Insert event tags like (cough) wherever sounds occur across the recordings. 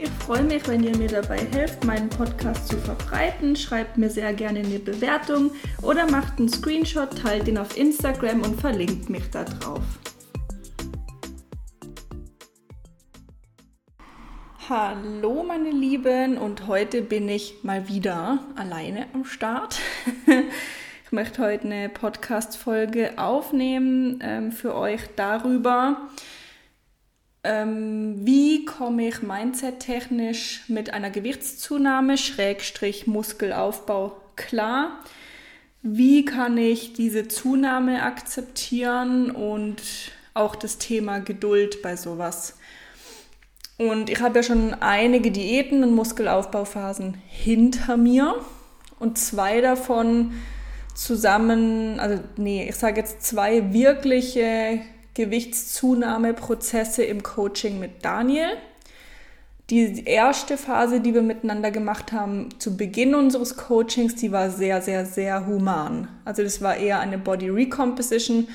Ich freue mich, wenn ihr mir dabei helft, meinen Podcast zu verbreiten. Schreibt mir sehr gerne eine Bewertung oder macht einen Screenshot, teilt ihn auf Instagram und verlinkt mich da drauf. Hallo meine Lieben und heute bin ich mal wieder alleine am Start. (laughs) Ich möchte heute eine Podcast-Folge aufnehmen ähm, für euch darüber, ähm, wie komme ich mindset-technisch mit einer Gewichtszunahme, Schrägstrich Muskelaufbau klar? Wie kann ich diese Zunahme akzeptieren und auch das Thema Geduld bei sowas? Und ich habe ja schon einige Diäten und Muskelaufbauphasen hinter mir und zwei davon zusammen, also nee, ich sage jetzt zwei wirkliche Gewichtszunahmeprozesse im Coaching mit Daniel. Die erste Phase, die wir miteinander gemacht haben zu Beginn unseres Coachings, die war sehr, sehr, sehr human. Also das war eher eine Body Recomposition.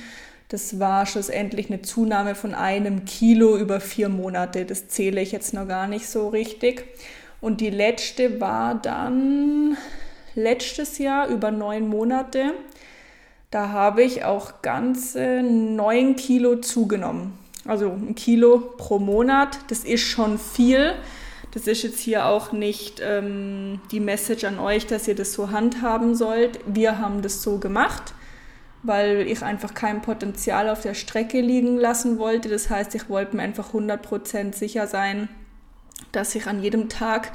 Das war schlussendlich eine Zunahme von einem Kilo über vier Monate. Das zähle ich jetzt noch gar nicht so richtig. Und die letzte war dann letztes Jahr über neun Monate. Da habe ich auch ganze 9 Kilo zugenommen. Also ein Kilo pro Monat. Das ist schon viel. Das ist jetzt hier auch nicht ähm, die Message an euch, dass ihr das so handhaben sollt. Wir haben das so gemacht, weil ich einfach kein Potenzial auf der Strecke liegen lassen wollte. Das heißt, ich wollte mir einfach 100% sicher sein, dass ich an jedem Tag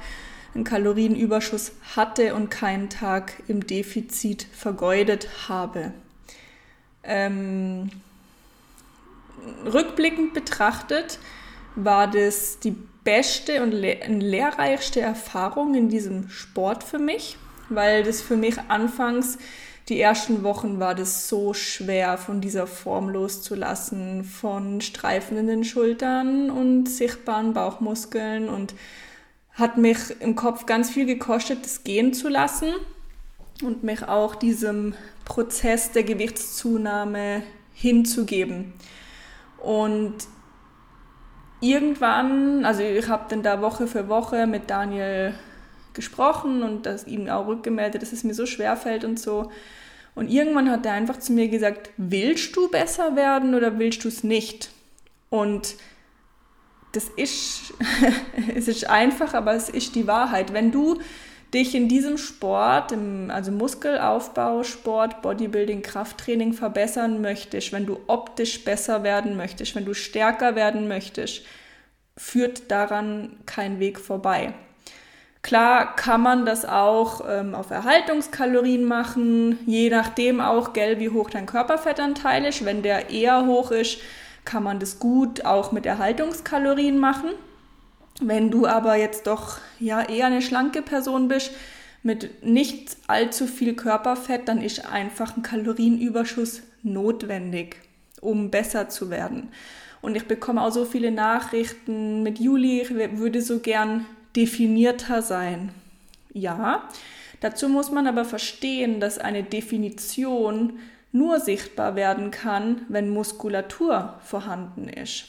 einen Kalorienüberschuss hatte und keinen Tag im Defizit vergeudet habe. Ähm, rückblickend betrachtet war das die beste und le lehrreichste Erfahrung in diesem Sport für mich, weil das für mich anfangs die ersten Wochen war das so schwer, von dieser Form loszulassen, von Streifen in den Schultern und sichtbaren Bauchmuskeln und hat mich im Kopf ganz viel gekostet, das gehen zu lassen und mich auch diesem Prozess der Gewichtszunahme hinzugeben. Und irgendwann, also ich habe dann da Woche für Woche mit Daniel gesprochen und das ihm auch rückgemeldet, dass es mir so schwer fällt und so. Und irgendwann hat er einfach zu mir gesagt, willst du besser werden oder willst du es nicht? Und das ist, (laughs) es ist einfach, aber es ist die Wahrheit. Wenn du dich in diesem Sport, im, also Muskelaufbau, Sport, Bodybuilding, Krafttraining verbessern möchtest, wenn du optisch besser werden möchtest, wenn du stärker werden möchtest, führt daran kein Weg vorbei. Klar kann man das auch ähm, auf Erhaltungskalorien machen, je nachdem auch, gell, wie hoch dein Körperfettanteil ist. Wenn der eher hoch ist, kann man das gut auch mit Erhaltungskalorien machen. Wenn du aber jetzt doch ja eher eine schlanke Person bist, mit nicht allzu viel Körperfett, dann ist einfach ein Kalorienüberschuss notwendig, um besser zu werden. Und ich bekomme auch so viele Nachrichten mit Juli, ich würde so gern definierter sein. Ja, dazu muss man aber verstehen, dass eine Definition nur sichtbar werden kann, wenn Muskulatur vorhanden ist.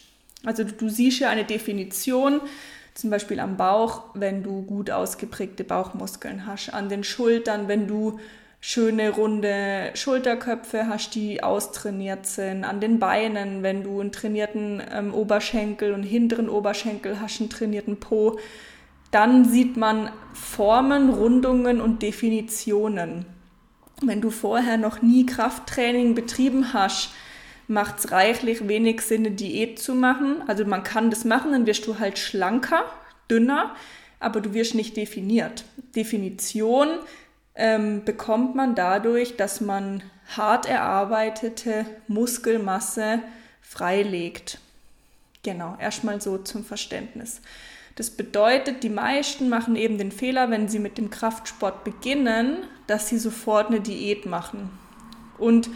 Also du siehst ja eine Definition, zum Beispiel am Bauch, wenn du gut ausgeprägte Bauchmuskeln hast, an den Schultern, wenn du schöne runde Schulterköpfe hast, die austrainiert sind, an den Beinen, wenn du einen trainierten ähm, Oberschenkel und hinteren Oberschenkel hast, einen trainierten Po, dann sieht man Formen, Rundungen und Definitionen. Wenn du vorher noch nie Krafttraining betrieben hast, macht es reichlich wenig Sinn, eine Diät zu machen. Also man kann das machen, dann wirst du halt schlanker, dünner, aber du wirst nicht definiert. Definition ähm, bekommt man dadurch, dass man hart erarbeitete Muskelmasse freilegt. Genau, erstmal so zum Verständnis. Das bedeutet, die meisten machen eben den Fehler, wenn sie mit dem Kraftsport beginnen, dass sie sofort eine Diät machen. Und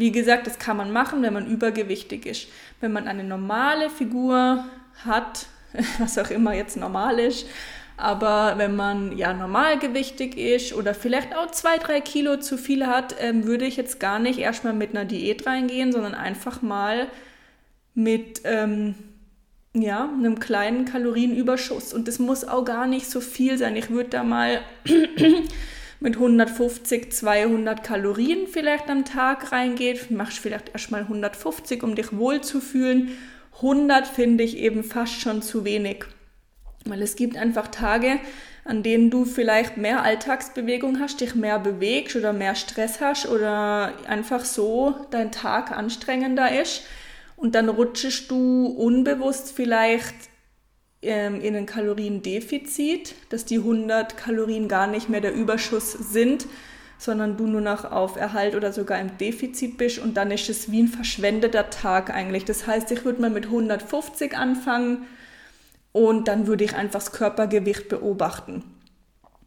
wie gesagt, das kann man machen, wenn man übergewichtig ist. Wenn man eine normale Figur hat, (laughs) was auch immer jetzt normal ist, aber wenn man ja normalgewichtig ist oder vielleicht auch zwei, drei Kilo zu viel hat, ähm, würde ich jetzt gar nicht erstmal mit einer Diät reingehen, sondern einfach mal mit ähm, ja, einem kleinen Kalorienüberschuss. Und das muss auch gar nicht so viel sein. Ich würde da mal (clears throat) (clears throat) mit 150, 200 Kalorien vielleicht am Tag reingehen. Machst vielleicht erstmal 150, um dich wohlzufühlen. 100 finde ich eben fast schon zu wenig. Weil es gibt einfach Tage, an denen du vielleicht mehr Alltagsbewegung hast, dich mehr bewegst oder mehr Stress hast oder einfach so dein Tag anstrengender ist. Und dann rutschest du unbewusst vielleicht ähm, in ein Kaloriendefizit, dass die 100 Kalorien gar nicht mehr der Überschuss sind, sondern du nur noch auf Erhalt oder sogar im Defizit bist und dann ist es wie ein verschwendeter Tag eigentlich. Das heißt, ich würde mal mit 150 anfangen und dann würde ich einfach das Körpergewicht beobachten.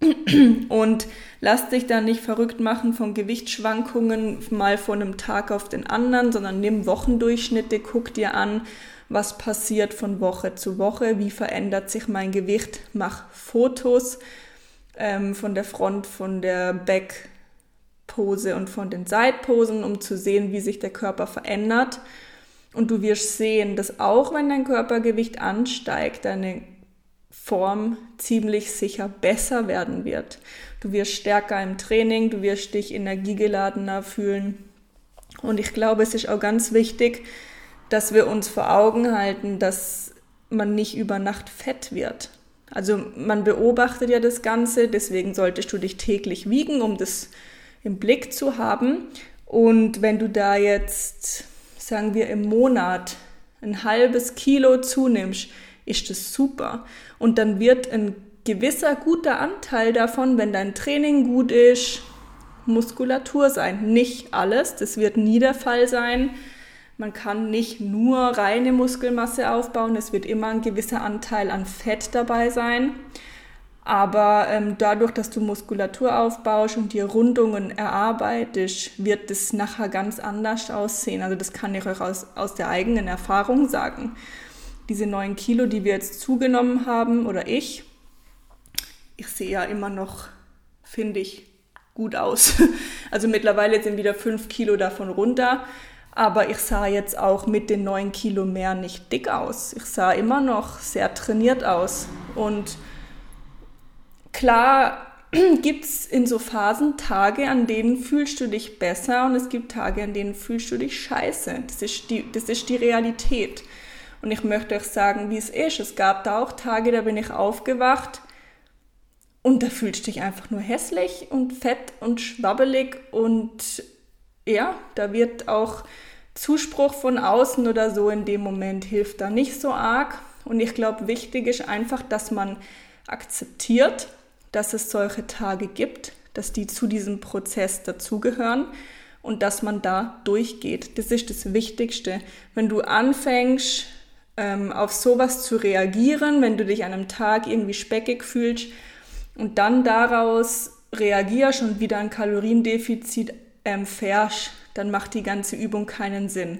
(clears throat) Und lass dich da nicht verrückt machen von Gewichtsschwankungen mal von einem Tag auf den anderen, sondern nimm Wochendurchschnitte, guck dir an, was passiert von Woche zu Woche, wie verändert sich mein Gewicht, mach Fotos ähm, von der Front, von der Backpose und von den Seitposen, um zu sehen, wie sich der Körper verändert. Und du wirst sehen, dass auch wenn dein Körpergewicht ansteigt, deine Form ziemlich sicher besser werden wird. Du wirst stärker im Training, du wirst dich energiegeladener fühlen. Und ich glaube, es ist auch ganz wichtig, dass wir uns vor Augen halten, dass man nicht über Nacht fett wird. Also man beobachtet ja das Ganze, deswegen solltest du dich täglich wiegen, um das im Blick zu haben. Und wenn du da jetzt sagen wir, im Monat ein halbes Kilo zunimmst, ist das super. Und dann wird ein gewisser guter Anteil davon, wenn dein Training gut ist, Muskulatur sein. Nicht alles, das wird nie der Fall sein. Man kann nicht nur reine Muskelmasse aufbauen, es wird immer ein gewisser Anteil an Fett dabei sein. Aber ähm, dadurch, dass du Muskulatur aufbaust und dir Rundungen erarbeitest, wird es nachher ganz anders aussehen. Also das kann ich euch aus, aus der eigenen Erfahrung sagen. Diese neun Kilo, die wir jetzt zugenommen haben, oder ich, ich sehe ja immer noch, finde ich, gut aus. (laughs) Also mittlerweile sind wieder fünf Kilo davon runter. Aber ich sah jetzt auch mit den neun Kilo mehr nicht dick aus. Ich sah immer noch sehr trainiert aus. Und klar (clears throat) gibt es in so Phasen Tage, an denen fühlst du dich besser und es gibt Tage, an denen fühlst du dich scheiße. Das ist die, das ist die Realität. Und ich möchte euch sagen, wie es ist. Es gab da auch Tage, da bin ich aufgewacht und da fühlst du dich einfach nur hässlich und fett und schwabbelig und ja, da wird auch Zuspruch von außen oder so in dem Moment hilft da nicht so arg. Und ich glaube, wichtig ist einfach, dass man akzeptiert, dass es solche Tage gibt, dass die zu diesem Prozess dazugehören und dass man da durchgeht. Das ist das Wichtigste. Wenn du anfängst, ähm, auf sowas zu reagieren, wenn du dich an einem Tag irgendwie speckig fühlst und dann daraus reagierst und wieder ein Kaloriendefizit ähm, fährst, dann macht die ganze Übung keinen Sinn.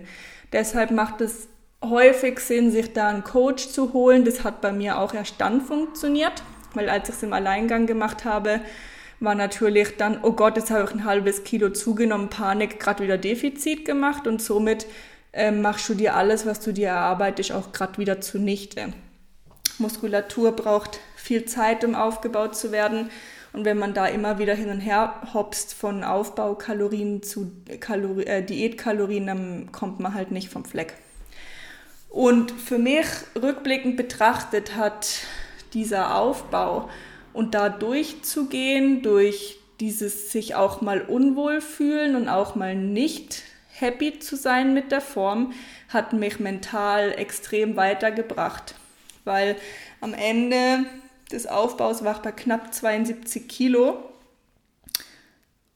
Deshalb macht es häufig Sinn, sich da einen Coach zu holen. Das hat bei mir auch erst dann funktioniert weil als ich es im Alleingang gemacht habe, war natürlich dann, oh Gott, jetzt habe ich ein halbes Kilo zugenommen, Panik, gerade wieder Defizit gemacht und somit äh, machst du dir alles, was du dir erarbeitest, auch gerade wieder zunichte. Muskulatur braucht viel Zeit, um aufgebaut zu werden. Und wenn man da immer wieder hin und her hopst von Aufbaukalorien zu Kalori äh, Diätkalorien, dann kommt man halt nicht vom Fleck. Und für mich rückblickend betrachtet hat dieser Aufbau und da durchzugehen, durch dieses sich auch mal unwohl fühlen und auch mal nicht happy zu sein mit der Form, hat mich mental extrem weitergebracht. Weil am Ende des Aufbaus war bei knapp 72 Kilo.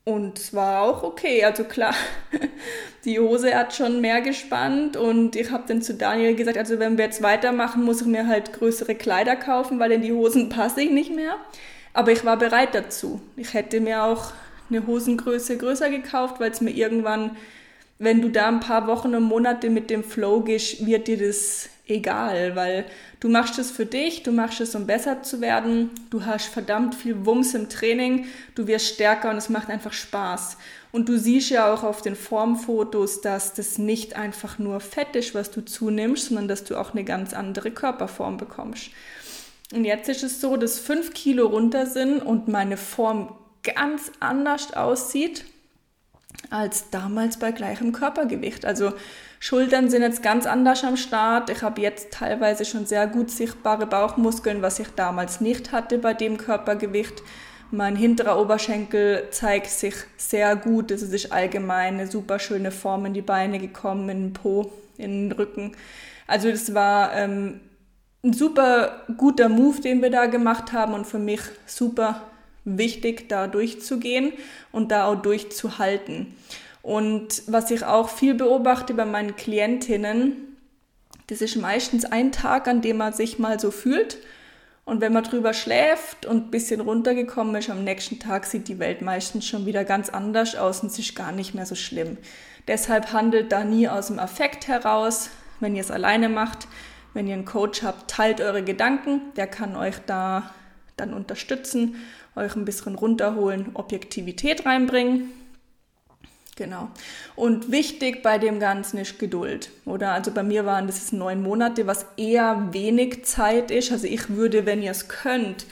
Und es war auch okay. Also klar, (laughs) die Hose hat schon mehr gespannt und ich habe dann zu Daniel gesagt, also wenn wir jetzt weitermachen, muss ich mir halt größere Kleider kaufen, weil in die Hosen passe ich nicht mehr. Aber ich war bereit dazu. Ich hätte mir auch eine Hosengröße größer gekauft, weil es mir irgendwann, wenn du da ein paar Wochen und Monate mit dem Flow gehst, wird dir das egal, weil du machst es für dich, du machst es, um besser zu werden, du hast verdammt viel Wumms im Training, du wirst stärker und es macht einfach Spaß. Und du siehst ja auch auf den Formfotos, dass das nicht einfach nur Fett ist, was du zunimmst, sondern dass du auch eine ganz andere Körperform bekommst. Und jetzt ist es so, dass fünf Kilo runter sind und meine Form ganz anders aussieht als damals bei gleichem Körpergewicht. Also Schultern sind jetzt ganz anders am Start. Ich habe jetzt teilweise schon sehr gut sichtbare Bauchmuskeln, was ich damals nicht hatte bei dem Körpergewicht. Mein hinterer Oberschenkel zeigt sich sehr gut. Es ist allgemein eine super schöne Form in die Beine gekommen, in den Po, in den Rücken. Also das war ähm, ein super guter Move, den wir da gemacht haben und für mich super wichtig, da durchzugehen und da auch durchzuhalten. Und was ich auch viel beobachte bei meinen Klientinnen, das ist meistens ein Tag, an dem man sich mal so fühlt. Und wenn man drüber schläft und ein bisschen runtergekommen ist, am nächsten Tag sieht die Welt meistens schon wieder ganz anders aus und es ist gar nicht mehr so schlimm. Deshalb handelt da nie aus dem Affekt heraus. Wenn ihr es alleine macht, wenn ihr einen Coach habt, teilt eure Gedanken. Der kann euch da dann unterstützen, euch ein bisschen runterholen, Objektivität reinbringen. Genau. Und wichtig bei dem Ganzen ist Geduld. Oder also bei mir waren das neun Monate, was eher wenig Zeit ist. Also ich würde, wenn ihr es könnt,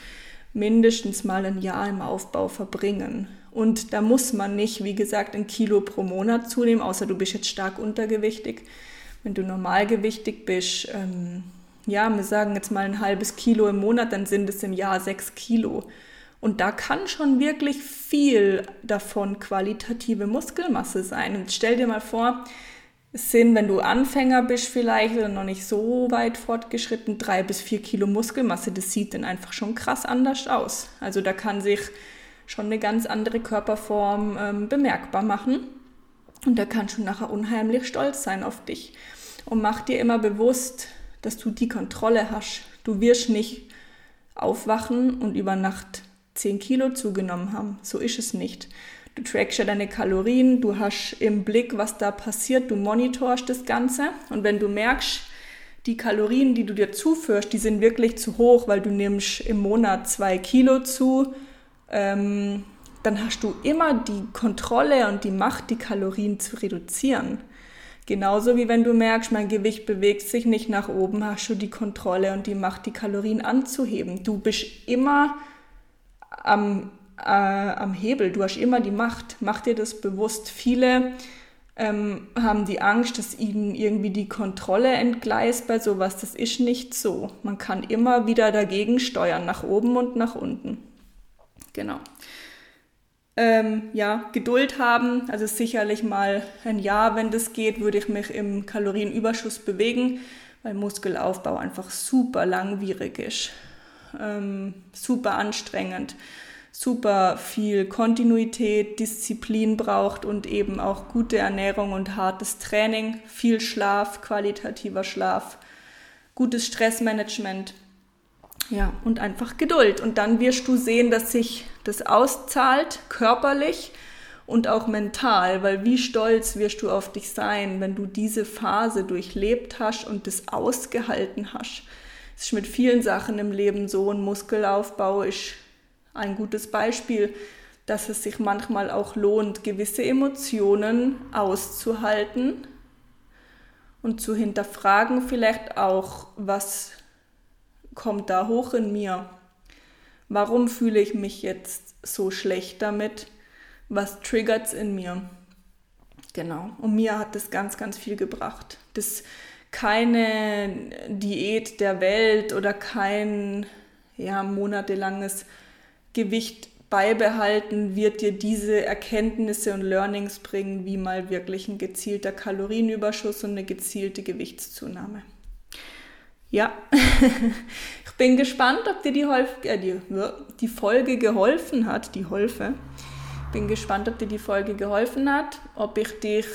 mindestens mal ein Jahr im Aufbau verbringen. Und da muss man nicht, wie gesagt, ein Kilo pro Monat zunehmen, außer du bist jetzt stark untergewichtig. Wenn du normalgewichtig bist, ähm, ja, wir sagen jetzt mal ein halbes Kilo im Monat, dann sind es im Jahr sechs Kilo. Und da kann schon wirklich viel davon qualitative Muskelmasse sein. Und stell dir mal vor, es sind, wenn du Anfänger bist vielleicht oder noch nicht so weit fortgeschritten, drei bis vier Kilo Muskelmasse. Das sieht dann einfach schon krass anders aus. Also da kann sich schon eine ganz andere Körperform ähm, bemerkbar machen. Und da kannst du nachher unheimlich stolz sein auf dich. Und mach dir immer bewusst, dass du die Kontrolle hast. Du wirst nicht aufwachen und über Nacht 10 Kilo zugenommen haben. So ist es nicht. Du trackst ja deine Kalorien, du hast im Blick, was da passiert, du monitorst das Ganze und wenn du merkst, die Kalorien, die du dir zuführst, die sind wirklich zu hoch, weil du nimmst im Monat zwei Kilo zu, ähm, dann hast du immer die Kontrolle und die Macht, die Kalorien zu reduzieren. Genauso wie wenn du merkst, mein Gewicht bewegt sich nicht nach oben, hast du die Kontrolle und die Macht, die Kalorien anzuheben. Du bist immer am, äh, am Hebel. Du hast immer die Macht. Mach dir das bewusst. Viele ähm, haben die Angst, dass ihnen irgendwie die Kontrolle entgleist bei sowas. Das ist nicht so. Man kann immer wieder dagegen steuern, nach oben und nach unten. Genau. Ähm, ja, Geduld haben, also sicherlich mal ein Jahr, wenn das geht, würde ich mich im Kalorienüberschuss bewegen, weil Muskelaufbau einfach super langwierig ist ähm, super anstrengend, super viel Kontinuität, Disziplin braucht und eben auch gute Ernährung und hartes Training, viel Schlaf, qualitativer Schlaf, gutes Stressmanagement. Ja, und einfach Geduld. Und dann wirst du sehen, dass sich das auszahlt, körperlich und auch mental, weil wie stolz wirst du auf dich sein, wenn du diese Phase durchlebt hast und das ausgehalten hast. Es ist mit vielen Sachen im Leben so. Ein Muskelaufbau ist ein gutes Beispiel, dass es sich manchmal auch lohnt, gewisse Emotionen auszuhalten und zu hinterfragen vielleicht auch, was kommt da hoch in mir? Warum fühle ich mich jetzt so schlecht damit? Was triggert es in mir? Genau. Und mir hat das ganz, ganz viel gebracht. Das keine Diät der Welt oder kein ja, monatelanges Gewicht beibehalten wird dir diese Erkenntnisse und Learnings bringen, wie mal wirklich ein gezielter Kalorienüberschuss und eine gezielte Gewichtszunahme. Ja, (laughs) ich bin gespannt, ob dir die, Holf äh, die, die Folge geholfen hat, die Holfe Bin gespannt, ob dir die Folge geholfen hat, ob ich dich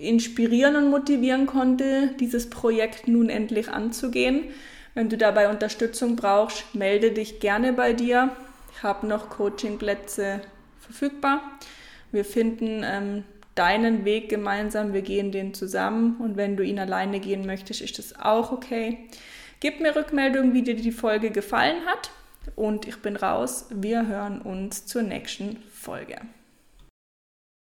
inspirieren und motivieren konnte, dieses Projekt nun endlich anzugehen. Wenn du dabei Unterstützung brauchst, melde dich gerne bei dir. Ich habe noch Coachingplätze verfügbar. Wir finden ähm, deinen Weg gemeinsam, wir gehen den zusammen und wenn du ihn alleine gehen möchtest, ist das auch okay. Gib mir Rückmeldung, wie dir die Folge gefallen hat und ich bin raus. Wir hören uns zur nächsten Folge.